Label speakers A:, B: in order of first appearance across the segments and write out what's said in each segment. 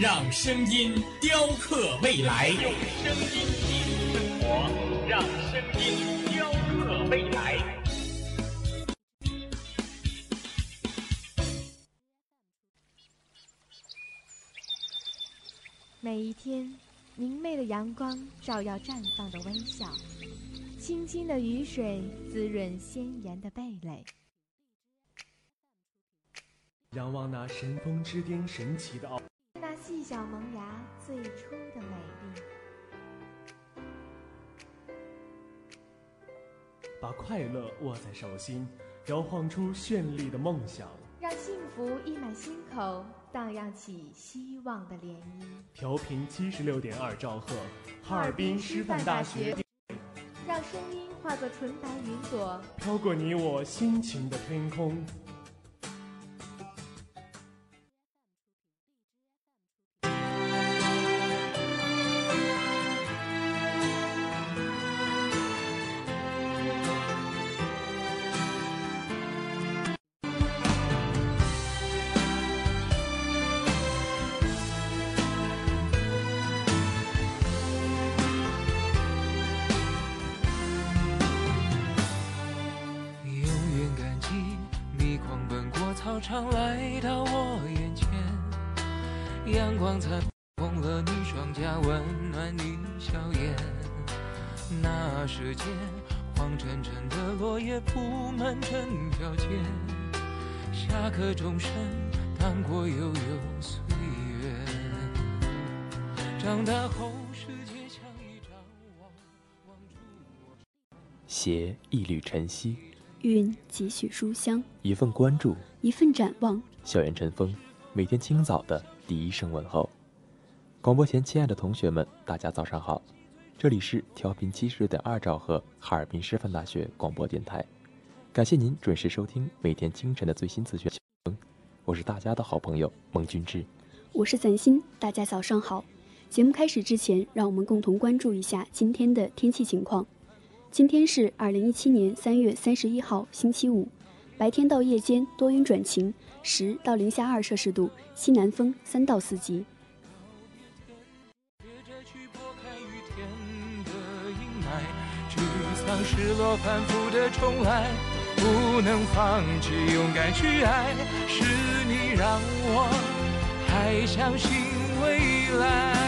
A: 让声音雕刻未来。用声音记录生活，让声音雕刻未来。
B: 每一天，明媚的阳光照耀绽放的微笑。清清的雨水滋润鲜艳的蓓蕾，
C: 仰望那神峰之巅神奇的奥，
B: 那细小萌芽最初的美丽，
C: 把快乐握在手心，摇晃出绚丽的梦想，
B: 让幸福溢满心口，荡漾起希望的涟漪。
C: 调频七十六点二兆赫，哈尔滨师范大学。
B: 让声音化作纯白云朵，
C: 飘过你我心情的天空。
D: 常来到我眼前，阳光灿红了你双颊，温暖你笑颜。那时间，黄澄澄的落叶铺满整条街，下课钟声荡过悠悠岁月。长大后，世界像一张网，网住我。
E: 携一缕晨曦。
F: 蕴几许书香，
E: 一份关注，
F: 一份展望。
E: 校园晨风，每天清早的第一声问候。广播前，亲爱的同学们，大家早上好！这里是调频七十六点二兆赫哈尔滨师范大学广播电台，感谢您准时收听每天清晨的最新资讯。我是大家的好朋友孟君志，
F: 我是赞欣，大家早上好。节目开始之前，让我们共同关注一下今天的天气情况。今天是二零一七年三月三十一号，星期五，白天到夜间多云转晴，十到零下二摄氏度，西南风三到四级。
D: 失落反复的重来，不能放弃，勇敢去爱，是你让我还相信未来。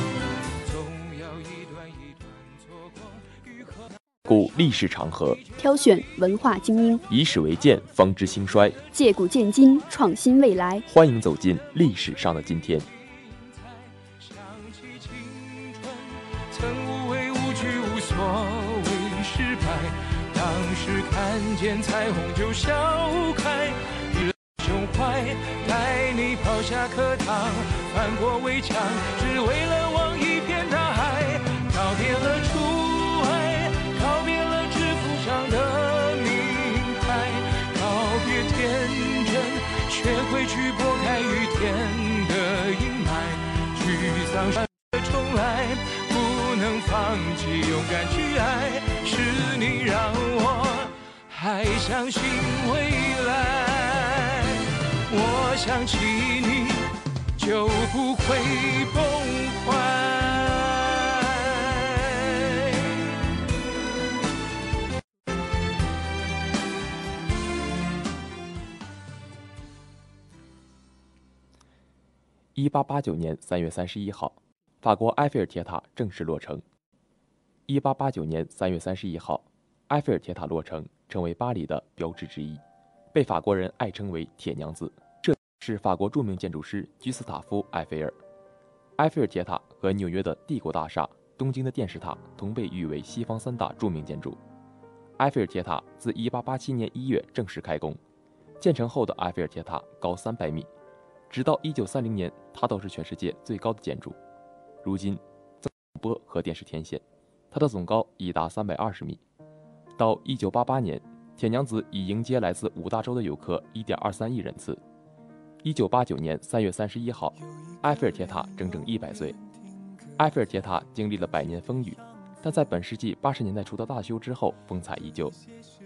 E: 故历史长河，
F: 挑选文化精英，
E: 以史为鉴，方知兴衰；
F: 借古鉴今，创新未来。
E: 欢迎走进历史上的今天。
D: 曾无畏无惧，无所谓失败。当时看见彩虹就笑开，胸怀带你跑下课堂，翻过围墙，只为了学会去拨开雨天的阴霾，沮丧的重来，不能放弃，勇敢去爱，是你让我还相信未来。我想起你，就不会
E: 一八八九年三月三十一号，法国埃菲尔铁塔正式落成。一八八九年三月三十一号，埃菲尔铁塔落成，成为巴黎的标志之一，被法国人爱称为“铁娘子”。这是法国著名建筑师居斯塔夫·埃菲尔。埃菲尔铁塔和纽约的帝国大厦、东京的电视塔同被誉为西方三大著名建筑。埃菲尔铁塔自一八八七年一月正式开工，建成后的埃菲尔铁塔高三百米。直到一九三零年，它都是全世界最高的建筑。如今，增播和电视天线，它的总高已达三百二十米。到一九八八年，铁娘子已迎接来自五大洲的游客一点二三亿人次。一九八九年三月三十一号，埃菲尔铁塔整整一百岁。埃菲尔铁塔经历了百年风雨，但在本世纪八十年代初的大修之后，风采依旧。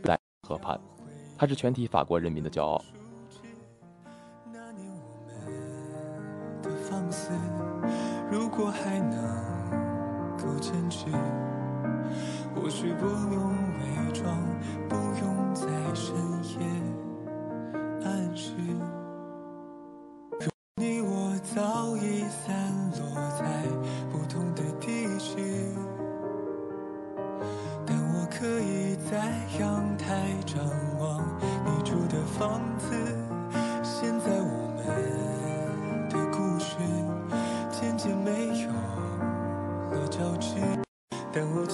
E: 在河畔，它是全体法国人民的骄傲。
G: 如果还能够坚持，或许不用伪装，不用在深夜暗示。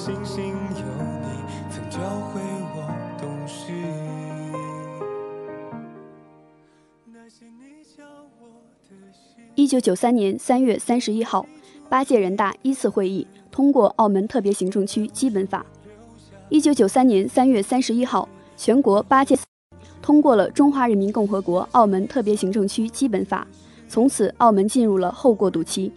G: 庆幸有你曾教会我懂事。那些你教我的事。
F: 一九九三年三月三十一号，八届人大一次会议通过《澳门特别行政区基本法》。一九九三年三月三十一号，全国八届通过了《中华人民共和国澳门特别行政区基本法》，从此澳门进入了后过渡期。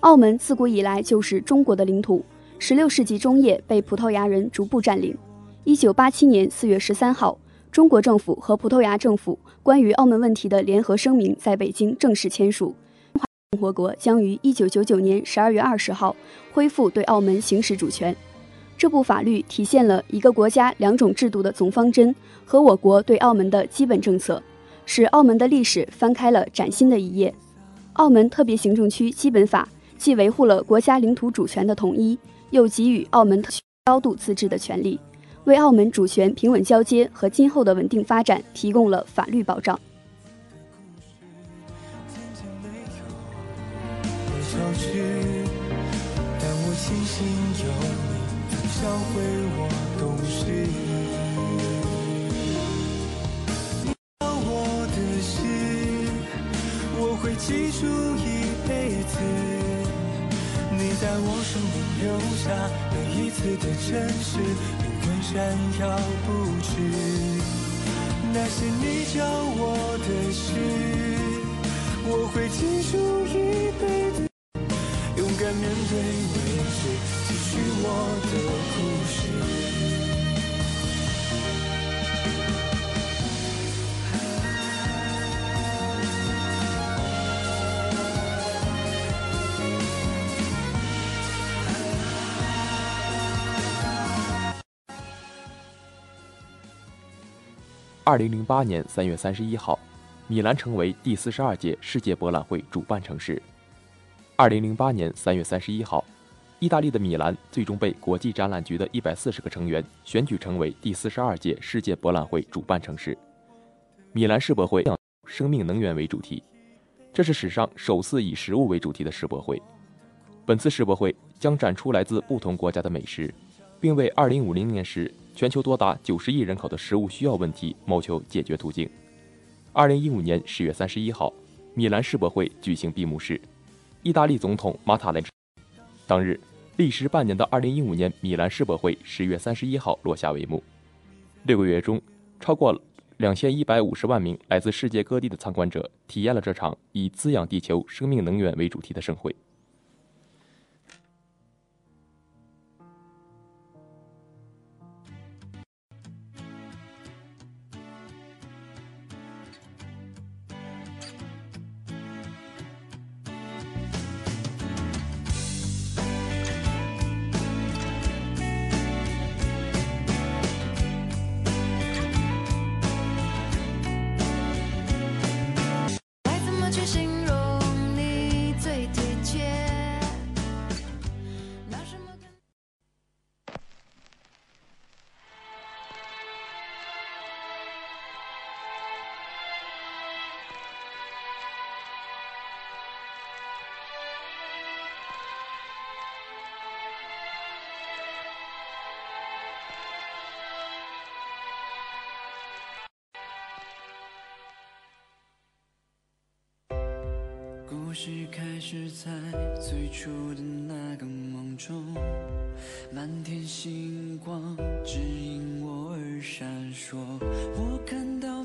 F: 澳门自古以来就是中国的领土，十六世纪中叶被葡萄牙人逐步占领。一九八七年四月十三号，中国政府和葡萄牙政府关于澳门问题的联合声明在北京正式签署。共和国将于一九九九年十二月二十号恢复对澳门行使主权。这部法律体现了一个国家两种制度的总方针和我国对澳门的基本政策，使澳门的历史翻开了崭新的一页。澳门特别行政区基本法既维护了国家领土主权的统一，又给予澳门特区高度自治的权利，为澳门主权平稳交接和今后的稳定发展提供了法律保障。
G: 渐渐没有了交织，但我庆幸有你曾教会我懂事。你教我的事，我会记住一辈子。在我生命留下每一次的真实，永远闪耀不止。那些你教我的事。我会记住一辈子，勇敢面对未知，继续我的故事。
E: 二零零八年三月三十一号，米兰成为第四十二届世界博览会主办城市。二零零八年三月三十一号，意大利的米兰最终被国际展览局的一百四十个成员选举成为第四十二届世界博览会主办城市。米兰世博会以生命能源为主题，这是史上首次以食物为主题的世博会。本次世博会将展出来自不同国家的美食，并为二零五零年时全球多达九十亿人口的食物需要问题谋求解决途径。二零一五年十月三十一号，米兰世博会举行闭幕式，意大利总统马塔雷。当日，历时半年的二零一五年米兰世博会十月三十一号落下帷幕。六个月中，超过两千一百五十万名来自世界各地的参观者体验了这场以滋养地球、生命能源为主题的盛会。
H: 是
I: 谁是开始在最初的那个梦中，满天星光指引我而闪烁。我看到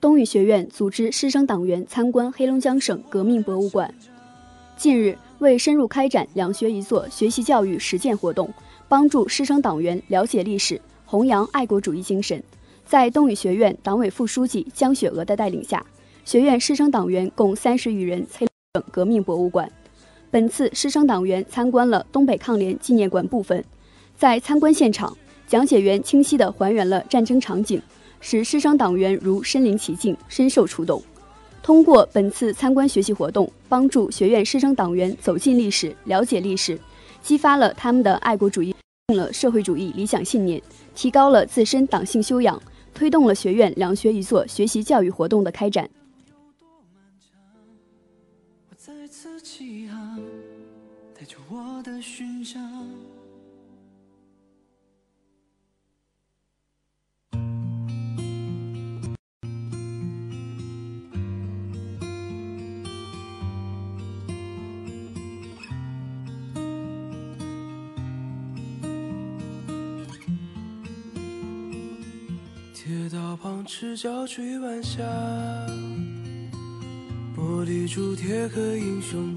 F: 东语学院组织师生党员参观黑龙江省革命博物馆。近日，为深入开展两学一做学习教育实践活动，帮助师生党员了解历史、弘扬爱国主义精神，在东语学院党委副书记江雪娥的带领下，学院师生党员共三十余人黑龙江省革命博物馆。本次师生党员参观了东北抗联纪念馆部分，在参观现场，讲解员清晰地还原了战争场景。使师生党员如身临其境，深受触动。通过本次参观学习活动，帮助学院师生党员走进历史，了解历史，激发了他们的爱国主义，定了社会主义理想信念，提高了自身党性修养，推动了学院两学一做学习教育活动的开展。
I: 我再次起航，带着我的勋章。铁道旁赤脚追晚霞，玻璃珠铁刻英雄，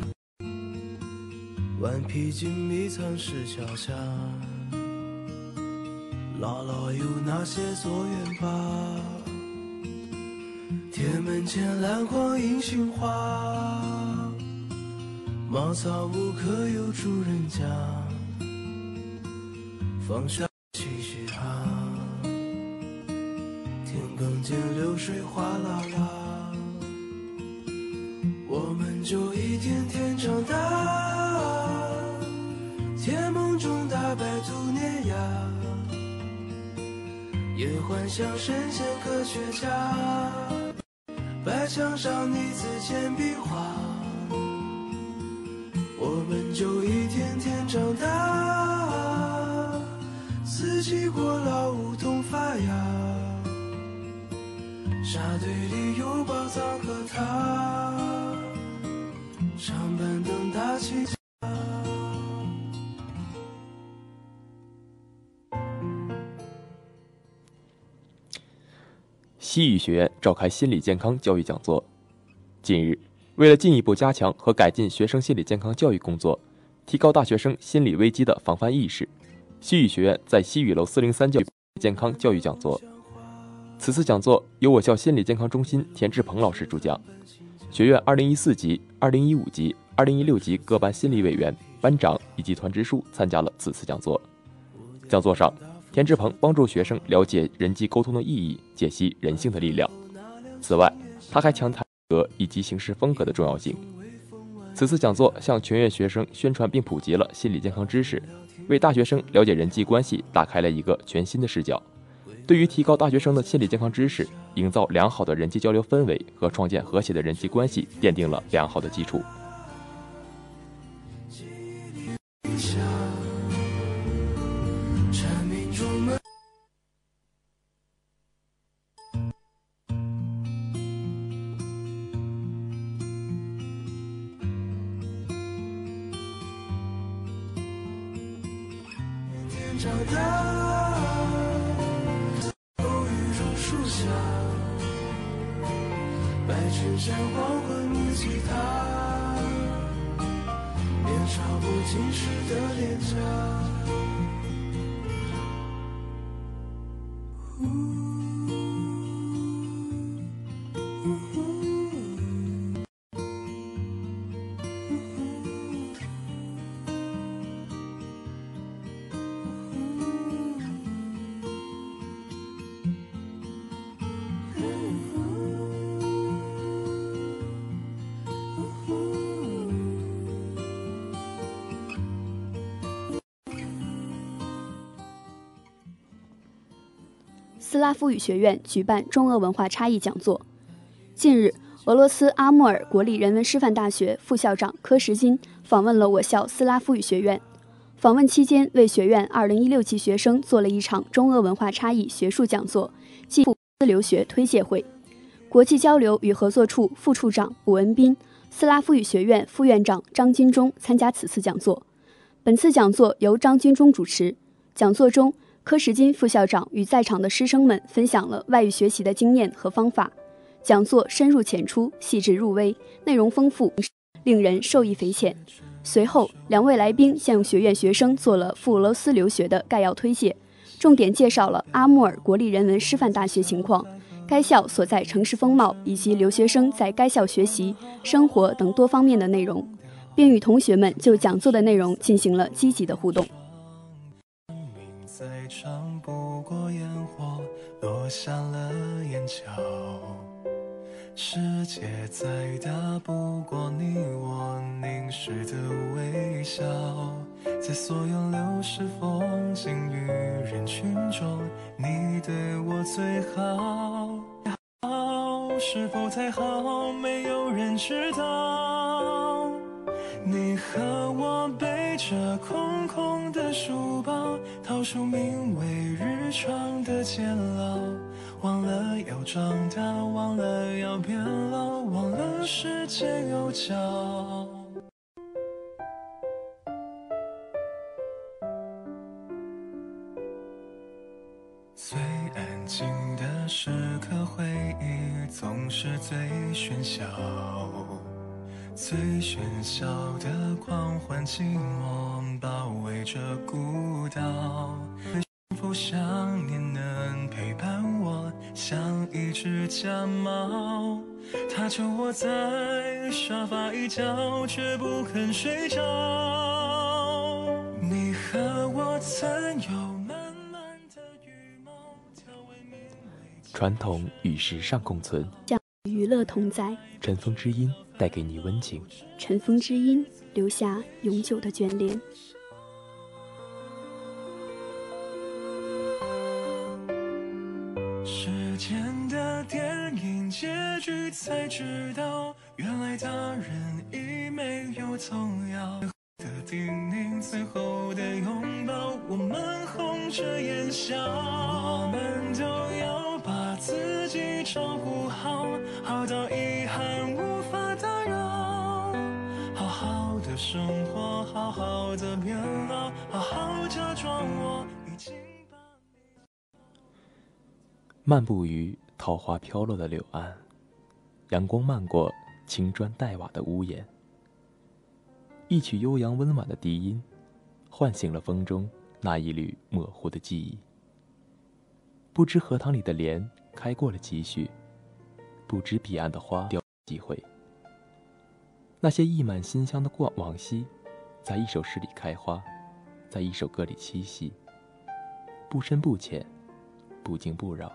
I: 顽皮筋迷藏石桥下。姥姥有那些作业吧？铁门前篮筐银杏花，茅草屋可有住人家？放下四季过老，梧桐发芽。沙堆里有宝藏和他，长板凳搭起。
J: 西语学院召开心理健康教育讲座。近日，为了进一步加强和改进学生心理健康教育工作，提高大学生心理危机的防范意识，西语学院在西语楼四零三教育健康教育讲座。此次讲座由我校心理健康中心田志鹏老师主讲，学院二零一四级、二零一五级、二零一六级各班心理委员、班长以及团支书参加了此次讲座。讲座上，田志鹏帮助学生了解人际沟通的意义，解析人性的力量。此外，
E: 他还强谈格以及行事风格的重要性。此次讲座向全院学生宣传并普及了心理健康知识，为大学生了解人际关系打开了一个全新的视角。对于提高大学生的心理健康知识，营造良好的人际交流氛围和创建和谐的人际关系，奠定了良好的基础。
F: 斯拉夫语学院举办中俄文化差异讲座。近日，俄罗斯阿穆尔国立人文师范大学副校长柯什金访问了我校斯拉夫语学院。访问期间，为学院2016级学生做了一场中俄文化差异学术讲座暨留学推介会。国际交流与合作处副处长卜文斌、斯拉夫语学院副院长张金忠参加此次讲座。本次讲座由张金忠主持。讲座中，柯什金副校长与在场的师生们分享了外语学习的经验和方法，讲座深入浅出、细致入微，内容丰富，令人受益匪浅。随后，两位来宾向学院学生做了赴俄罗斯留学的概要推介，重点介绍了阿穆尔国立人文师范大学情况、该校所在城市风貌以及留学生在该校学习、生活等多方面的内容，并与同学们就讲座的内容进行了积极的互动。
G: 再长不过烟火落下了眼角，世界再大不过你我凝视的微笑，在所有流逝风景与人群中，你对我最好好。是否太好，没有人知道。这空空的书包，逃出名为日常的监牢，忘了要长大，忘了要变老，忘了时间有脚。喧嚣的狂欢，寂寞包围着孤岛。是否想念能陪伴我，像一只假猫？它就窝在沙发一角，却不肯睡着。你和我曾有满满的羽毛，调味美味。
E: 传统与时尚共存，
F: 娱乐同在，
E: 尘封之音带给你温情，
F: 尘封之音留下永久的眷恋。
G: 时间的电影结局才知道，原来大人已没有童谣。的叮咛，最后的拥抱，我们红着眼笑。我们都要把自己照顾好，好到遗憾无生活，好好的变老，好好假装我已经把你。
E: 漫步于桃花飘落的柳岸，阳光漫过青砖黛瓦的屋檐。一曲悠扬温婉的笛音，唤醒了风中那一缕模糊的记忆。不知荷塘里的莲开过了几许，不知彼岸的花凋几回。那些溢满馨香的过往昔，在一首诗里开花，在一首歌里栖息。不深不浅，不惊不扰，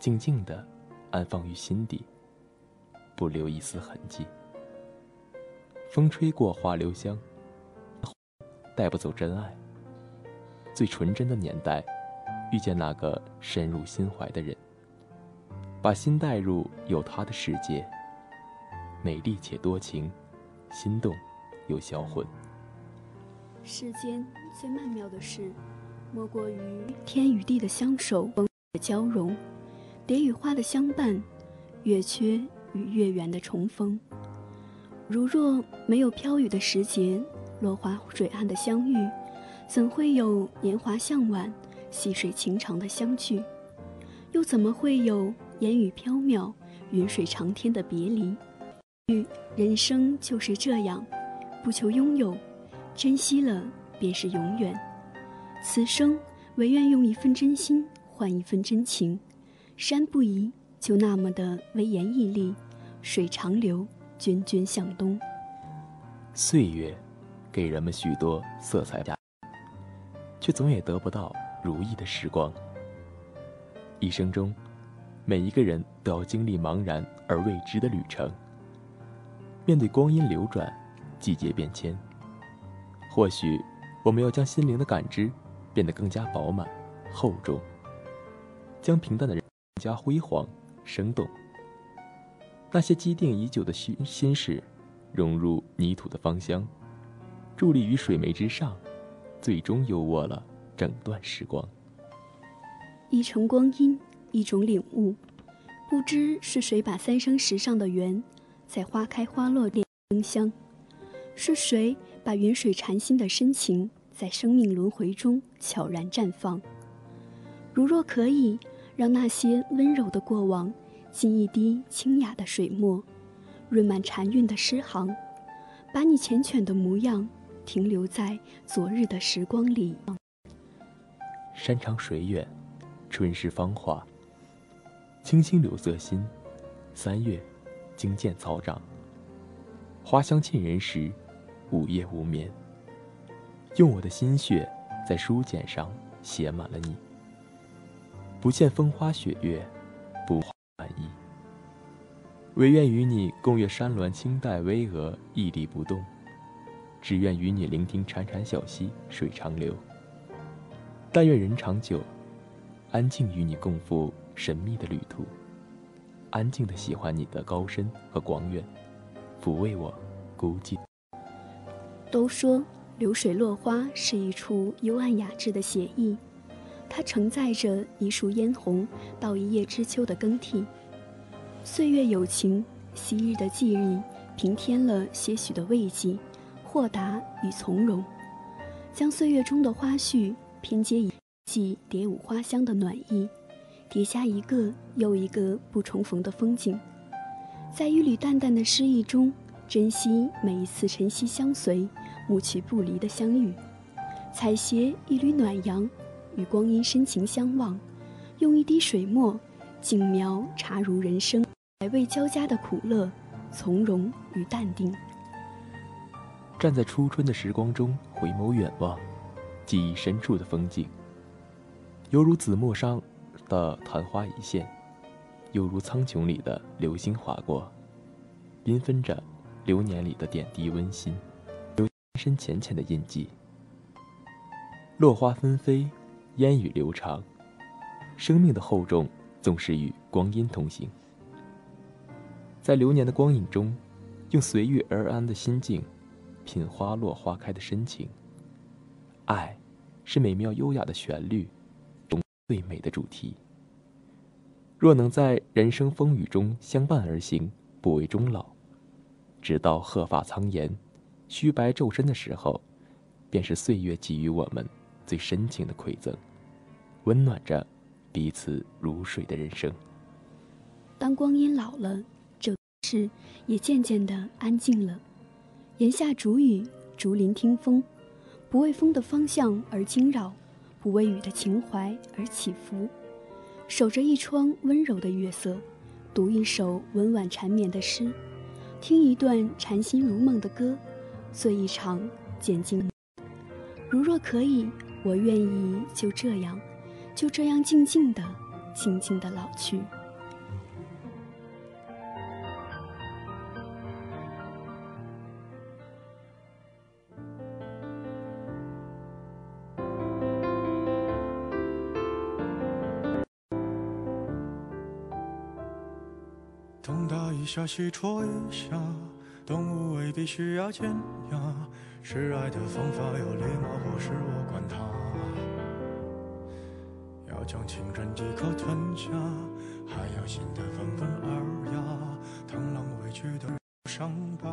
E: 静静地安放于心底。不留一丝痕迹。风吹过花留香，带不走真爱。最纯真的年代，遇见那个深入心怀的人，把心带入有他的世界。美丽且多情，心动又销魂。
F: 世间最曼妙的事，莫过于天与地的相守，风的交融，蝶与花的相伴，月缺与月圆的重逢。如若没有飘雨的时节，落花水岸的相遇，怎会有年华向晚、细水情长的相聚？又怎么会有烟雨飘渺、云水长天的别离？人生就是这样，不求拥有，珍惜了便是永远。此生唯愿用一份真心换一份真情，山不移，就那么的威严屹立；水长流，涓涓向东。
E: 岁月，给人们许多色彩，却总也得不到如意的时光。一生中，每一个人都要经历茫然而未知的旅程。面对光阴流转，季节变迁，或许我们要将心灵的感知变得更加饱满、厚重，将平淡的人更加辉煌、生动。那些积淀已久的心心事，融入泥土的芳香，伫立于水湄之上，最终优渥了整段时光。
F: 一程光阴，一种领悟，不知是谁把三生石上的缘。在花开花落恋生香，是谁把云水禅心的深情在生命轮回中悄然绽放？如若可以让那些温柔的过往，浸一滴清雅的水墨，润满禅韵的诗行，把你缱绻的模样停留在昨日的时光里。
E: 山长水远，春时芳华，青青柳色新，三月。经见草长，花香沁人时，午夜无眠。用我的心血，在书简上写满了你。不见风花雪月，不满意。唯愿与你共阅山峦清黛巍峨，屹立不动。只愿与你聆听潺潺小溪水长流。但愿人长久，安静与你共赴神秘的旅途。安静的喜欢你的高深和广远，抚慰我孤寂。
F: 都说流水落花是一处幽暗雅致的写意，它承载着一树嫣红到一叶知秋的更替。岁月有情，昔日的记忆平添了些许的慰藉、豁达与从容，将岁月中的花絮拼接一季蝶舞花香的暖意。叠加一个又一个不重逢的风景，在一缕淡淡的诗意中，珍惜每一次晨曦相随、暮去不离的相遇，采撷一缕暖阳，与光阴深情相望，用一滴水墨，静描茶如人生，百味交加的苦乐、从容与淡定。
E: 站在初春的时光中，回眸远望，记忆深处的风景，犹如紫陌上。的昙花一现，犹如苍穹里的流星划过，缤纷着流年里的点滴温馨，留深浅浅的印记。落花纷飞，烟雨流长，生命的厚重总是与光阴同行。在流年的光影中，用随遇而安的心境，品花落花开的深情。爱，是美妙优雅的旋律。最美的主题。若能在人生风雨中相伴而行，不为终老，直到鹤发苍颜、须白昼身的时候，便是岁月给予我们最深情的馈赠，温暖着彼此如水的人生。
F: 当光阴老了，这世也渐渐的安静了。檐下竹雨，竹林听风，不为风的方向而惊扰。不为雨的情怀而起伏，守着一窗温柔的月色，读一首温婉缠绵的诗，听一段禅心如梦的歌，醉一场渐静。如若可以，我愿意就这样，就这样静静的、静静的老去。
K: 东打一下，西戳一下，动物未必需要尖牙，示爱的方法有礼貌或是我管它。要将情人一口吞下，还要显得温文尔雅，螳螂委屈的伤疤。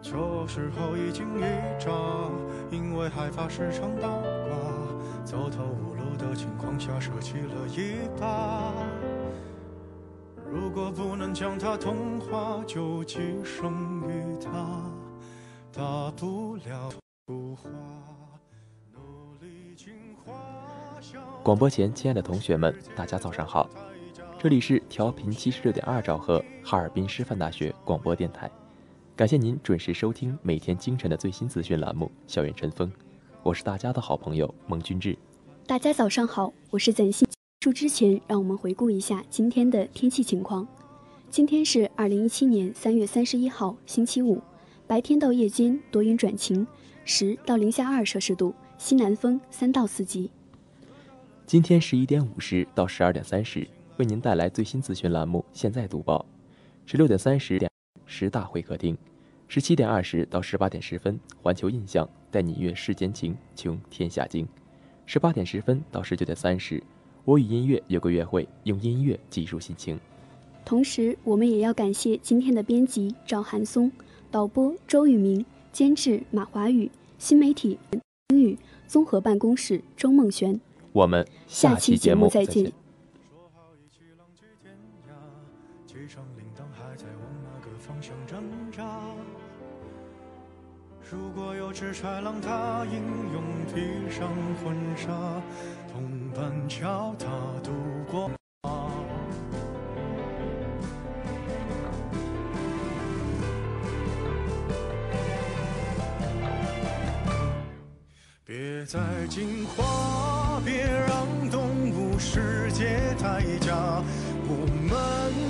K: 这时候一惊一乍，因为害怕时常倒挂，走投无路的情况下舍弃了一把。如果不能将它同化，就寄生于它，大不了不化。努力进化。
E: 广播前，亲爱的同学们，大家早上好，这里是调频七十六点二兆赫哈尔滨师范大学广播电台，感谢您准时收听每天清晨的最新资讯栏目《校园晨风》，我是大家的好朋友孟君志。
F: 大家早上好，我是简心。述之前，让我们回顾一下今天的天气情况。今天是二零一七年三月三十一号，星期五，白天到夜间多云转晴，十到零下二摄氏度，西南风三到四级。
E: 今天十一点五十到十二点三十，为您带来最新资讯栏目《现在读报》；十六点三十点十大会客厅；十七点二十到十八点十分，环球印象带你阅世间情，穷天下经；十八点十分到十九点三十。我与音乐有个约会，用音乐记述心情。
F: 同时，我们也要感谢今天的编辑赵寒松、导播周宇明、监制马华宇、新媒体英语综合办公室周梦璇。
E: 我们下期节目再见。
K: 如果有只豺狼，它英勇披上婚纱，同伴教他度过。别再进化，别让动物世界太假，我们